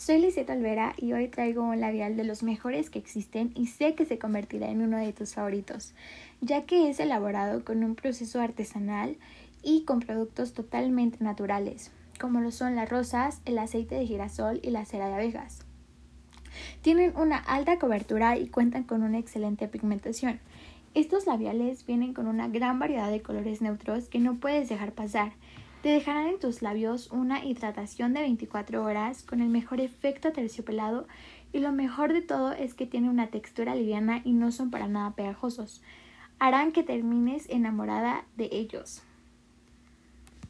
Soy Lisette Olvera y hoy traigo un labial de los mejores que existen y sé que se convertirá en uno de tus favoritos, ya que es elaborado con un proceso artesanal y con productos totalmente naturales, como lo son las rosas, el aceite de girasol y la cera de abejas. Tienen una alta cobertura y cuentan con una excelente pigmentación. Estos labiales vienen con una gran variedad de colores neutros que no puedes dejar pasar te dejarán en tus labios una hidratación de 24 horas con el mejor efecto terciopelado y lo mejor de todo es que tiene una textura liviana y no son para nada pegajosos. Harán que termines enamorada de ellos.